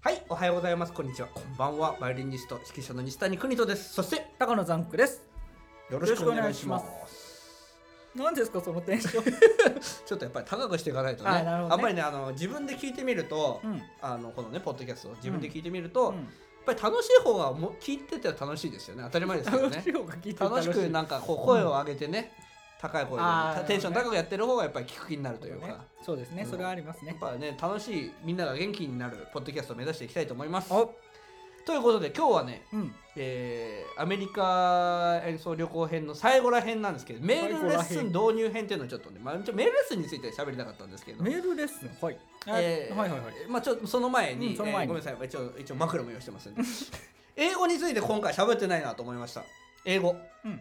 はい、おはようございます。こんにちは。こんばんは。バイオリニスト指揮者の西谷邦人です。そして高野ザンクです。よろしくお願いします。よ何ですかそのテンション。ちょっとやっぱり高くしていかないとね。ねやっぱりねあの自分で聞いてみると、うん。あのこのねポッドキャストを自分で聞いてみると、うんやっぱり楽しい方がも聞いてて楽しいですよね。当たり前ですけどね楽し。い方が聞いて楽しくなんかこう声を上げてね、高い声あーでテンション高くやってる方がやっぱり聞く気になるというか。ねそうですね。うんそれはありますね。やっぱね楽しいみんなが元気になるポッドキャストを目指していきたいと思います。お、ということで今日はねうん。えーアメリカ演奏旅行編の最後ら編なんですけどメールレッスン導入編っていうのをちょっとね、まあ、ちょメールレッスンについて喋りたかったんですけど、メールレッスン。はい。えーはいはいはい。まあ、ちょっとその前に,、うんその前にえーごめんなさい一応一応枕も用意してますんで 英語について今回喋ってないなと思いました英語、うん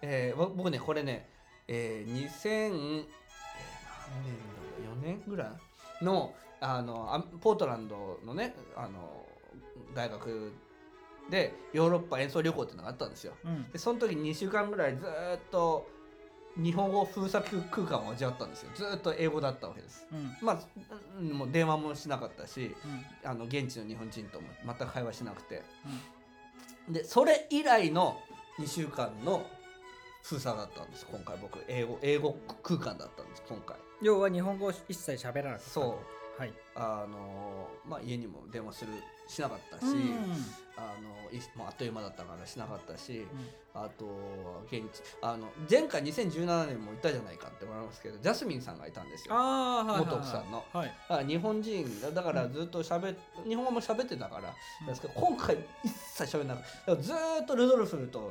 えーぼ僕ねこれね、えー、2000、えー、何年だろう4年ぐらいのあのあポートランドのねあの大学でヨーロッパ演奏旅行っていうのがあったんですようん。でその時に2週間ぐらいずーっと日本語封鎖空間を味わったんですよずーっと英語だったわけですうん。まあうんもう電話もしなかったしうん。あの現地の日本人とも全く会話しなくてでそれ以来の2週間の封鎖だったんです今回僕英語英語空間だったんです今回要は日本語を一切喋らなかった。。そうはい。あのまあ家にも電話するしなかったし、うん。あのいもうあっという間だったからしなかったし、あと現地あの前回2017年も行ったじゃないかって思いますけどジャスミンさんがいたんですよああ、はいはいはい。元奥さんのはい。あ日本人だだからずっと喋っ日本語も喋ってたからうんですけど今回一切喋らなかっただからずーっとルドルフともう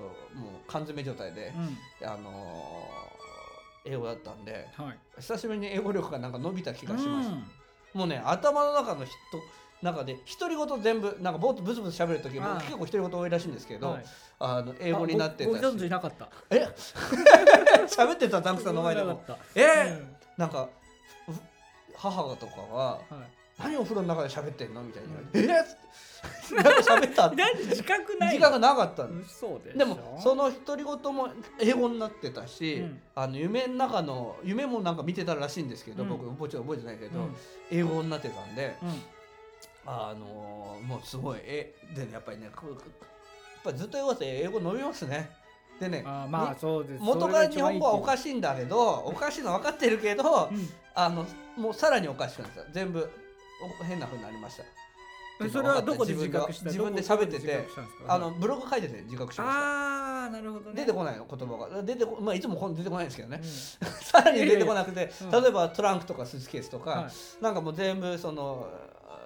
缶詰状態で、うん。あのー英語だったんではい。久しぶりに英語力がなんか伸びた気がします、うんもうね頭の中の人中で独り言全部なんかぼーっとブツブツ喋る時も結構独り言多いらしいんですけど、はいあの英語になってたしいなかった？え？喋ってたザンクさんの前でも。え？ーうんなんかう母とかがはい。「何お風呂の中で喋ってんの?」みたいに言われて「え？っ?」なんか喋ったなんで自覚ない時間がなかったの。そうでしょ？でもその独り言も英語になってたし、うん。あの夢の中の夢もなんか見てたらしいんですけど、うん。僕もちろん覚えてないけど、うん。英語になってたんで、うん。あのーもうすごいえでねやっぱりねこうやっぱりずっと英語って英語伸びますね。でねあーまあにそうです。元から日本語はおかしいんだけどおかしいの分かってるけど、あのもうさらにおかしくなった。全部お変な風になりましたうんそれはどこで自覚した？自分で喋っててあのブログ書いてて自覚しました。ああなるほどね。出てこないの言葉が。出てこ、まあ、いつも出てこないんですけどね。う、ん。さらに出てこなくて、うん。例えばトランクとかスーツケースとか、はい。なんかもう全部そのあ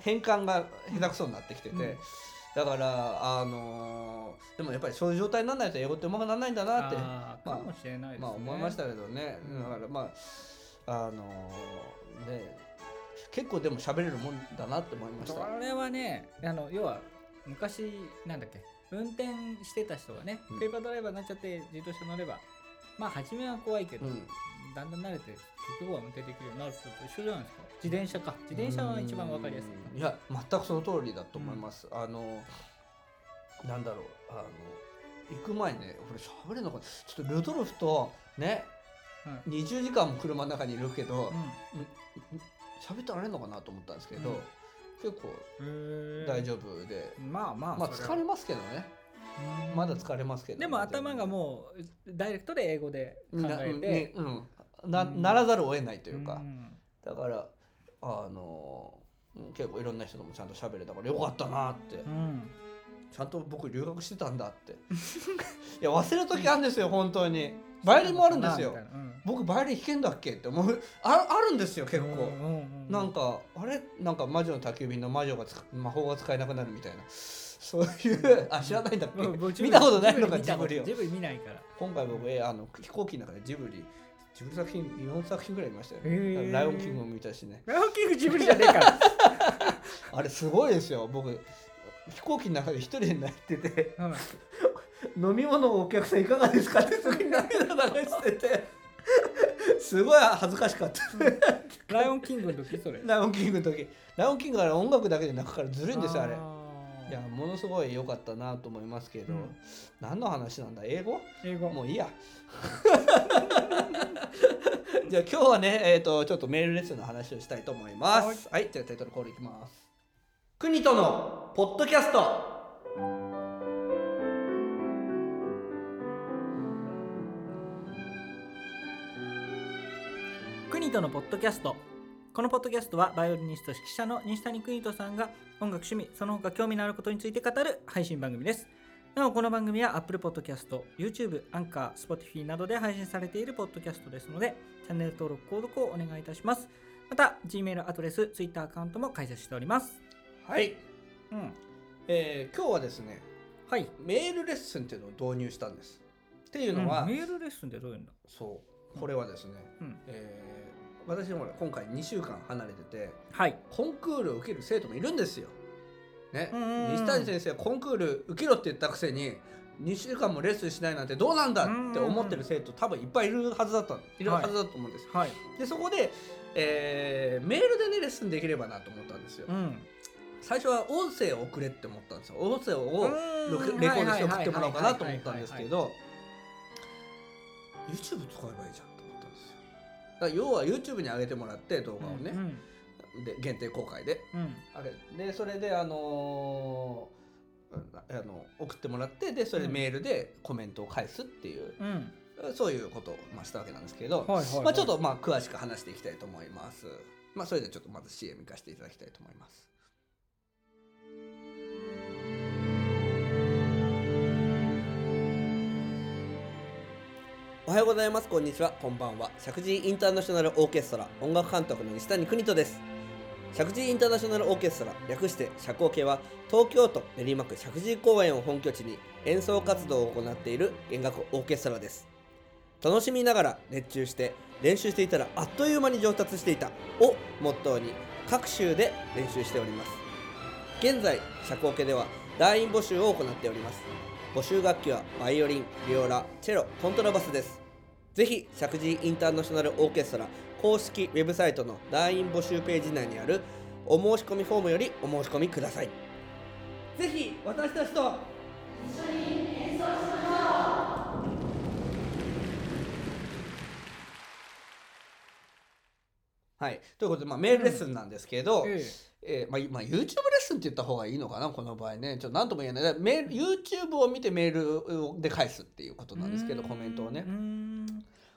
変換が下手くそになってきてて、うん。だからあのーでもやっぱりそういう状態にならないと英語ってうまくならないんだなってまああーかもしれないですね。まあ思いましたけどね、うん。だからまああのーね結構でも喋れるもんだなって思いました。これはねあの要は昔なんだっけ運転してた人がねうん。ペーパードライバーになっちゃって自動車乗ればまあ初めは怖いけど、うん。だんだん慣れて結局は運転できるようになる人と一緒じゃないですか。自転車か。自転車は一番わかりやすい。うん。いや全くその通りだと思います、あのなんだろうあの行く前にね俺喋れるのかなちょっとルドルフとね、う20時間も車の中にいるけどう喋ってられるのかなと思ったんですけど、うん。結構ん大丈夫で、まあまあまあ疲れますけどね。うん。まだ疲れますけど、でも頭がもうダイレクトで英語で考なえて、ねうん。なうん。ならざるを得ないというか、ん。だからあのうん結構いろんな人ともちゃんと喋れたからよかったなって、うん。ちゃんと僕留学してたんだって。いや忘れる時あるんですよ本当に。バイオリンもあるんですよ。僕バイオリン弾けんだっけって思う。ああるんですよ結構、うんうんうんなんかあれ？なんか魔女の宅急便の魔女が魔法が使えなくなるみたいな。そういうあ知らないんだっけ、うん僕見たことないのかジブリをリジブリ見ないから。今回僕えあの飛行機の中でジブリジブリ作品4作品ぐらい見ましたよ、へー。ライオンキングも見たしね。ライオンキングジブリじゃねえから。あれすごいですよ僕。飛行機の中で一人で泣いてて。うん。飲み物をお客さんいかがですかって時に涙流してて すごい恥ずかしかった。ライオンキングの時それ。ライオンキングの時。ライオンキングは音楽だけで泣くからずるいんですよあれ。ー。いやものすごい良かったなと思いますけど、うん。何の話なんだ？英語？英語。もういいや。じゃあ今日はねえっ、とちょっとメールレッスンの話をしたいと思います。はい、じゃあタイトルコールいきます。国とのポッドキャストのポッドキャスト。このポッドキャストはバイオリニスト指揮者の西谷邦人さんが音楽趣味その他興味のあることについて語る配信番組です。なおこの番組は Apple Podcast、YouTube、Anchor、Spotify などで配信されているポッドキャストですのでチャンネル登録購読をお願いいたします。また Gmail アドレス Twitter アカウントも開設しております。はい、うん。えー今日はですねはい。メールレッスンっていうのを導入したんです。っていうのは、うんメールレッスンってどういうんだそうこれはですね、うん。えー私も今回2週間離れててはい。コンクールを受ける生徒もいるんですよ。ね。西谷先生はコンクール受けろって言ったくせに2週間もレッスンしないなんてどうなんだって思ってる生徒多分いっぱいいるはずだったいるはずだと思うんです。はい。でそこで、えーメールでねレッスンできればなと思ったんですよ。うん。最初は音声を送れって思ったんですよ。音声をレコードして送ってもらおうかなと思ったんですけど YouTube 使えばいいじゃんと思ったんですよ。だから要は YouTube に上げてもらって動画をね、うんで限定公開で。うん。あれでそれであのーあの送ってもらってでそれでメールでコメントを返すっていう、うん。そういうことを、まあ、したわけなんですけど、はいはいはい。まあ、ちょっとまあ詳しく話していきたいと思います。まあ、それでちょっとまず CM 行かせていただきたいと思います。おはようございます。こんにちは。こんばんは。石神インターナショナルオーケストラ音楽監督の西谷邦人です。石神インターナショナルオーケストラ略して社交系は東京都練馬区石神井公園を本拠地に演奏活動を行っている弦楽オーケストラです。楽しみながら熱中して練習していたらあっという間に上達していたをモットーに各州で練習しております現在社交系では団員募集を行っております募集楽器はバイオリンビオラチェロコントラバスです。ぜひ石神井インターナショナルオーケストラ公式ウェブサイトの団員募集ページ内にあるお申し込みフォームよりお申し込みください。ぜひ私たちとはい、ということで、まあ、メールレッスンなんですけど、ええ。ーまあ、まあ YouTube レッスンって言った方がいいのかな？この場合ね。ちょっと何とも言えない。メール YouTube を見てメールで返すっていうことえなんですけどコメントをね。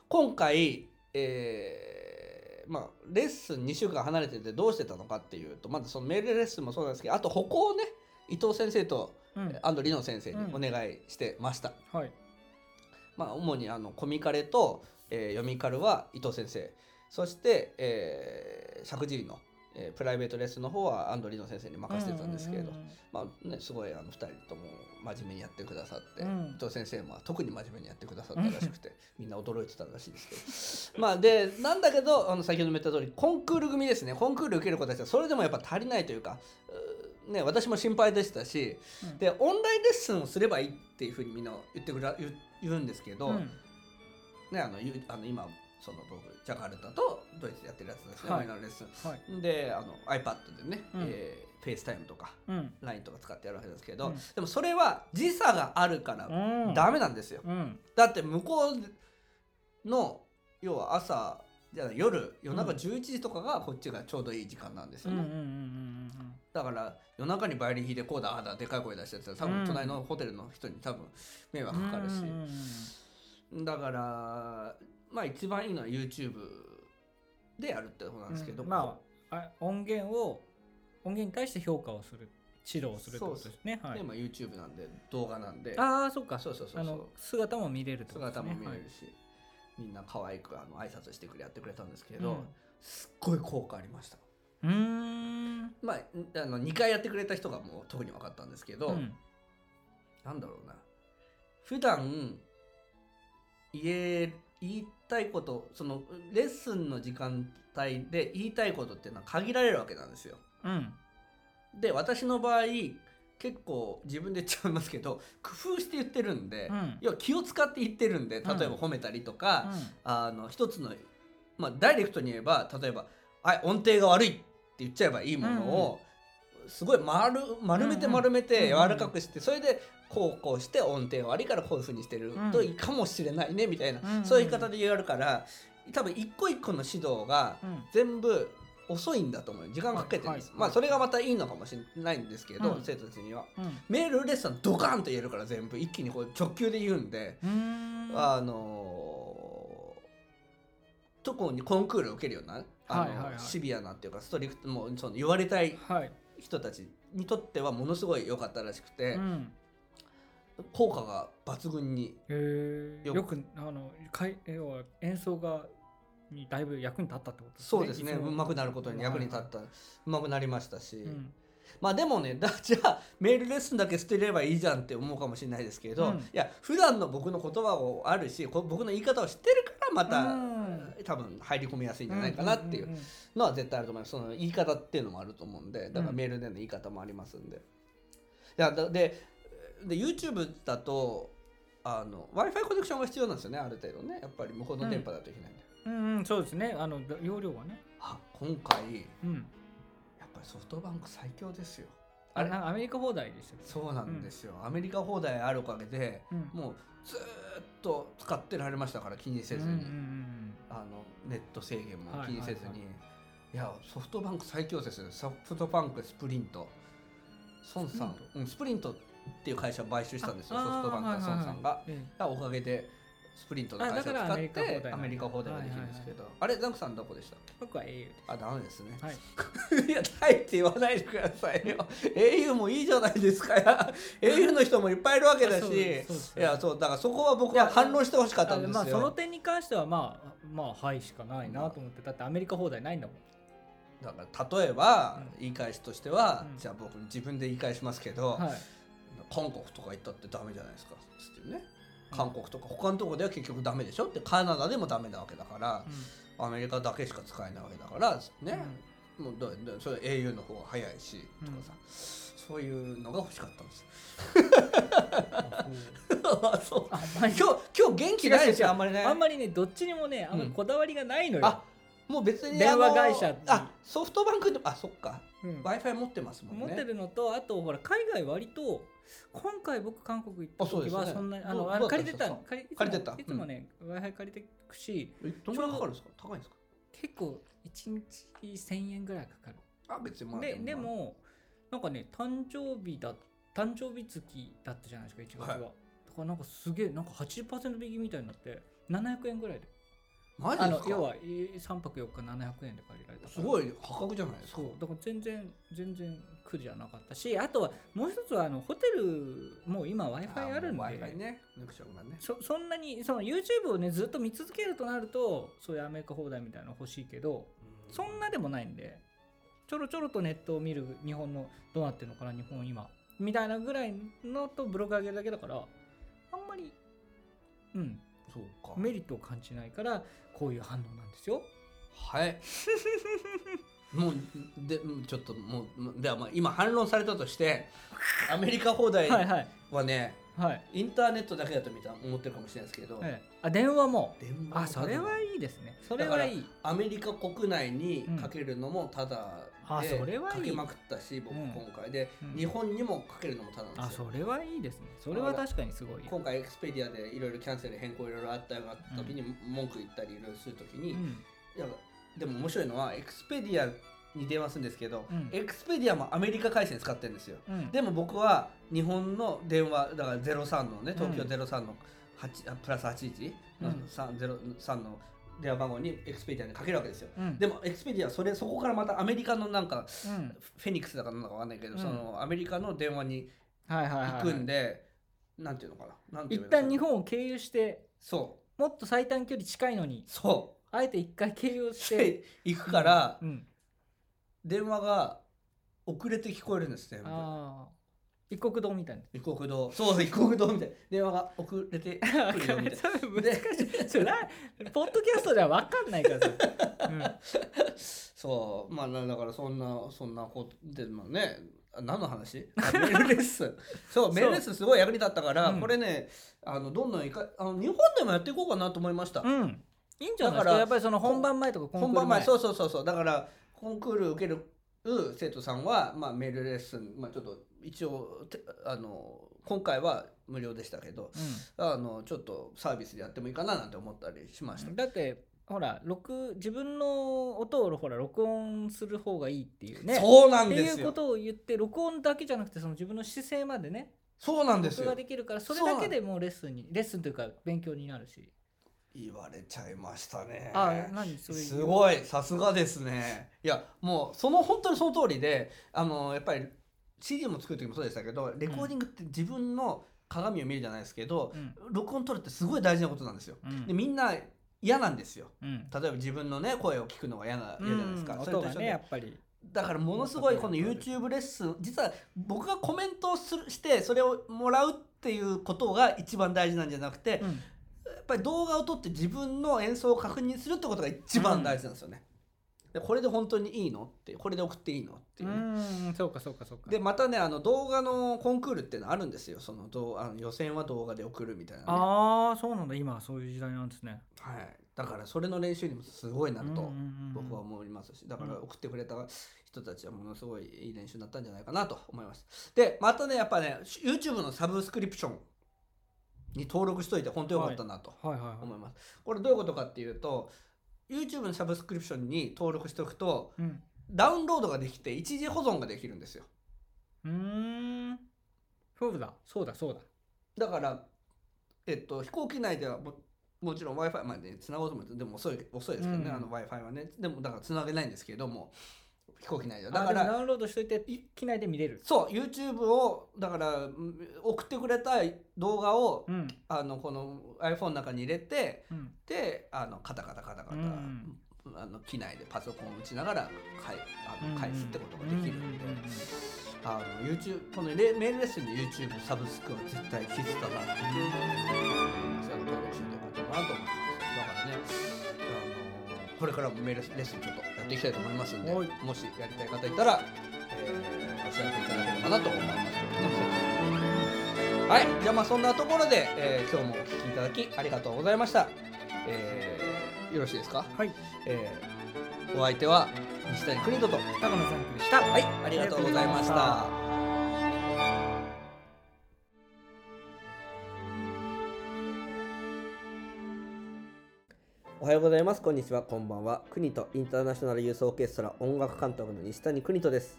今回、えーまあ、レッスン2週間離れててどうしてたのかっていうとまずそのメールレッスンもそうなんですけどあと歩行をね伊藤先生とうん。安藤里乃先生にお願いしてました、はい。まあ、主にあのコミカレと、えー読みカルは伊藤先生そして、えー、石神井の、えープライベートレッスンの方は安藤里乃先生に任せてたんですけれど、まあね、すごいあの2人とも真面目にやってくださって、うん。伊藤先生も特に真面目にやってくださったらしくてみんな驚いてたらしいですけど。まあでなんだけどあの先ほども言った通りコンクール組ですね。コンクール受ける子たちはそれでもやっぱ足りないというかね、私も心配でしたしうん。でオンラインレッスンをすればいいっていうふうにみんな言ってくら言う言うんですけど、うん。ね、あのゆあの今その僕ジャカルタとドイツでやってるやつですね、はい。オンラインレッスン。はい。であの iPad でね、うん。えー、 FaceTime とかうん。LINE とか使ってやるわけですけど、うん。でもそれは時差があるからうん。ダメなんですよ、うん。だって向こうの要は朝じゃ夜夜中うん。11時とかがこっちがちょうどいい時間なんですよね、だから夜中にバイオリン弾いてこうだああだでかい声出してたら多うん。分隣のホテルの人に多分迷惑かかるし、だからまあ一番いいのは YouTube でやるってことなんですけど、うんまああ音源を音源に対して評価をする指導をするってことですね。はい。でまあ YouTube なんで動画なんで。ああそっかそうそうそうそう。あの姿も見れるってことですね。姿も見れるし、みんな可愛くあの挨拶してくれやってくれたんですけど、はいすっごい効果ありました。うん。まあんあの2回やってくれた人がもう特に分かったんですけど、うん。なんだろうな。普段言え言いたいことそのレッスンの時間帯で言いたいことっていうのは限られるわけなんですよ。うん。で私の場合結構自分で言っちゃいますけど工夫して言ってるんで、うん。要は気を使って言ってるんで例えば褒めたりとか、あの一つの、まあ、ダイレクトに言えば例えば「はい音程が悪い」って言っちゃえばいいものを、すごい丸丸めて丸めて柔らかくして、それでこうこうして音程が悪いからこういうふうにしてるといいかもしれないねみたいな、そういう言い方で言えるから多分一個一個の指導がうん。全部遅いんだと思う時間かけてるんです、まあそれがまたいいのかもしれないんですけど、うん。生徒たちには。うん。メールレッスンドカンと言えるから全部一気にこう直球で言うんで、あのー特にコンクールを受けるようなあの、シビアなっていうかストリクトもうその言われたい、人たちにとってはものすごい良かったらしくて、うん、効果が抜群によく。あのかい要は演奏がにだいぶ役に立ったってことですね。そうですね。いつも上手くなることに役に立った、上手くなりましたし、うんまあでもねだ じゃあメールレッスンだけ捨てればいいじゃんって思うかもしれないですけど、うん。いや普段の僕の言葉をあるしこ僕の言い方を知ってるからまた、うん。多分入り込みやすいんじゃないかなっていうのは絶対あると思います。その言い方っていうのもあると思うんでだからうんメールでの言い方もありますんで。いやだでで YouTube だと w i f i コネクションが必要なんですよねある程度ね。やっぱり向こうの電波だといけないんで、うんうんそうですね。あの容量はね。あ今回うんソフトバンク最強ですよ。あれなんかアメリカ放題でしたそうなんですよ、アメリカ放題あるおかげでうん。もうずーっと使ってられましたから気にせずに、うんうんうんあのネット制限もはい気にせずに、はいいやソフトバンク最強ですよ。ソフトバンクスプリント。孫さん。スプうん、スプリントっていう会社を買収したんですよ。あソフトバンクの孫さんが、はいはいはい。えおかげでスプリントの会社を使って題アメリカ放題ができるんですけど、あれザンクさんどこでした僕は au です。あダメですね。はい。いや、タイって言わないでくださいよ。au もいいじゃないですか。au の人もいっぱいいるわけだし、いや、そう、だからそこは僕は反論してほしかったんですよ。あまあその点に関してはまあまあはいしかないなと思って。だってアメリカ放題ないんだもん。だから例えば、うん。言い返しとしては、うん。じゃあ僕自分で言い返しますけど、はい。韓国とか行ったってダメじゃないですか。つってね。韓国とか他のとこでは結局ダメでしょ？ってカナダでもダメなわけだから、アメリカだけしか使えないわけだからね、もうだだそれ au の方が早いし、とかさ。そういうのが欲しかったんです。今日今日元気ないですよあんまりねあんまりね。どっちにもねあんまりこだわりがないのよ、あもう別に電話会社に。あソフトバンクであそっか。うん。w i f i 持ってますもんね。持ってるのとあとほら海外割と今回僕韓国行った時はそんなにあどうのあの借りてた借り借りてた？いつもね w i f i 借りてくしえどんぐらいかか？るんですか高いんですか？結構1日1000円ぐらいかかる。あ別にまあででもなんかね誕生日だ誕生日月だったじゃないですか1月は、はい。だからなんかすげえなんか80%引きみたいになって700円ぐらいでマジですか？あの要は3泊4日700円で借りられたすごい破格じゃないですか。そうだから全然全然苦じゃなかったしあとはもう一つはあのホテルもう今 w i f i あるんで。w i f i ね。抜くしょうがね。そそんなにその YouTube をねずっと見続けるとなるとそういうアメリカ放題みたいなの欲しいけどそんなでもないんでちょろちょろとネットを見る日本のどうなってるのかな日本今。みたいなぐらいのとブログ上げるだけだからあんまりうんそうかメリットを感じないからこういう反応なんですよ。はい。もうでうんちょっともうではまあ今反論されたとしてアメリカ放題はいはいはい。インターネットだけだと見た思ってるかもしれないですけど、ええあ電話も電話のあそれはいいですね。それはいい。アメリカ国内にかけるのもただで、あそれはいい。かけまくったし僕うん。今回。で、うん。日本にもかけるのもただなんあですよ。それはいいですね。それは確かにすごい。今回エクスペディアでいろいろキャンセル変更いろいろあったような時に文句言ったりいろいろする時に、いうんやでも面白いのはエクスペディアに電話するんですけど、うん。エクスペディアもアメリカ回線使ってるんですよ。うん。でも僕は日本の電話だから03のね東京うん03の8あプラス81のうん。303の電話番号にエクスペディアにかけるわけですよ。うん。でもエクスペディアはそれそこからまたアメリカのなんかうん。フェニックスだかなんだかわかんないけど、うん。そのアメリカの電話にはいはいはいはい。行くんで、なんていうのかな。なんていうのかな。旦日本を経由してそう。もっと最短距離近いのにそあえて一回経由うししてて行くから、うん。電話が遅れて聞こえるんです全部。ああ一国堂みたいな。異国堂。そう異国堂みたいな。電話が遅れてくるよ みたいな。それ難しい。それなポッドキャストでは分かんないからさ、う んそうまあなだからそんなそんなことでもねあ何の話？あメールレッスン。そうメールレッスンすごい役に立ったから、うん。これねあのどんどんいかあの日本でもやっていこうかなと思いました、うん、いいんじゃないですか？だからやっぱりその本番前とかコンクール本番前そうそうそうそう。だからコンクール受ける生徒さんは、まあ、メールレッスン、まあ、ちょっと一応てあの今回は無料でしたけどあのちょっとサービスでやってもいいかななんて思ったりしました、うん、だってほら録自分の音をほら録音する方がいいっていうね。そうなってんですよ。いうことを言って録音だけじゃなくてその自分の姿勢までねそうなんですよ。録画できるからそれだけでもうレッスンにレッスンというか勉強になるし。言われちゃいましたね。あ何？それすごい。さすがですね。いやもうその本当にその通りであのやっぱり CD も作る時もそうでしたけどレコーディングって自分の鏡を見るじゃないですけど、うん。録音取るってすごい大事なことなんですよ。うん。でみんな嫌なんですよ。うん。例えば自分のね声を聞くのが嫌な嫌じゃないですか、うん。それと一緒で音がねやっぱり。だからものすごいこの YouTube レッスン実は僕がコメントをするしてそれをもらうっていうことが一番大事なんじゃなくて、うん。やっぱり動画を撮って自分の演奏を確認するってことが一番大事なんですよね。でこれで本当にいいの？ってこれで送っていいの？っていううそうかそうかそうか。でまたねあの動画のコンクールっていうのあるんですよ。そのどうあの予選は動画で送るみたいな、ね、ああそうなんだ。今はそういう時代なんですね。はい、だからそれの練習にもすごいなると僕は思いますし。だから送ってくれた人たちはものすごいいい練習になったんじゃないかなと思います。でまたねやっぱね YouTube のサブスクリプションに登録しといて本当よかったなと思います、これどういうことかっていうと YouTube のサブスクリプションに登録しておくとうん。ダウンロードができて一時保存ができるんですよ。うーん。そうだそうだそうだ。だから、えっと、飛行機内ではももちろん w i f i までつなごうと思ってでも遅い遅いですけどね、うん。あの w i f i はね。でもだからつなげないんですけれども飛行機内では。だかららダウンロードしといて機内で見れる。そう YouTube をだからうん送ってくれた動画を、うん。あのこの iPhone の中に入れてうん。であのカタカタカタカタ、うん。あの機内でパソコンを打ちながらかいあの返すってことができるんで、あの YouTube このレメールレッスンで YouTube サブスクは絶対必須だなっていうそれを登録しておこうかなと思いますこれからもメールレッスンちょっとやっていきたいと思いますんではい。もしやりたい方いたら、えーお知らせいただければなと思います。のでねはい。じゃあまあそんなところで、えー今日もお聞きいただきありがとうございました、えーよろしいですか、はい。えーお相手は西谷邦人と高野さんでした。はい、ありがとうございました。はようございます。こんにちは。こんばんは。国とインターナショナルユースオーケストラ音楽監督の西谷邦人です。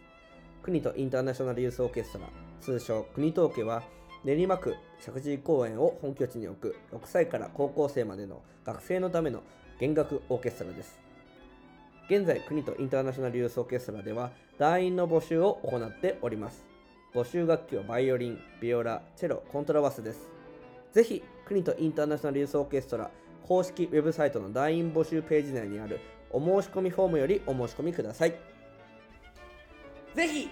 国とインターナショナルユースオーケストラ、通称国東家は、練馬区石神井公園を本拠地に置く6歳から高校生までの学生のための弦楽オーケストラです。現在、国とインターナショナルユースオーケストラでは、団員の募集を行っております。募集楽器はバイオリン、ビオラ、チェロ、コントラバスです。ぜひ、国とインターナショナルユースオーケストラ公式ウェブサイトの LINE 募集ページ内にあるお申し込みフォームよりお申し込みください。ぜひ、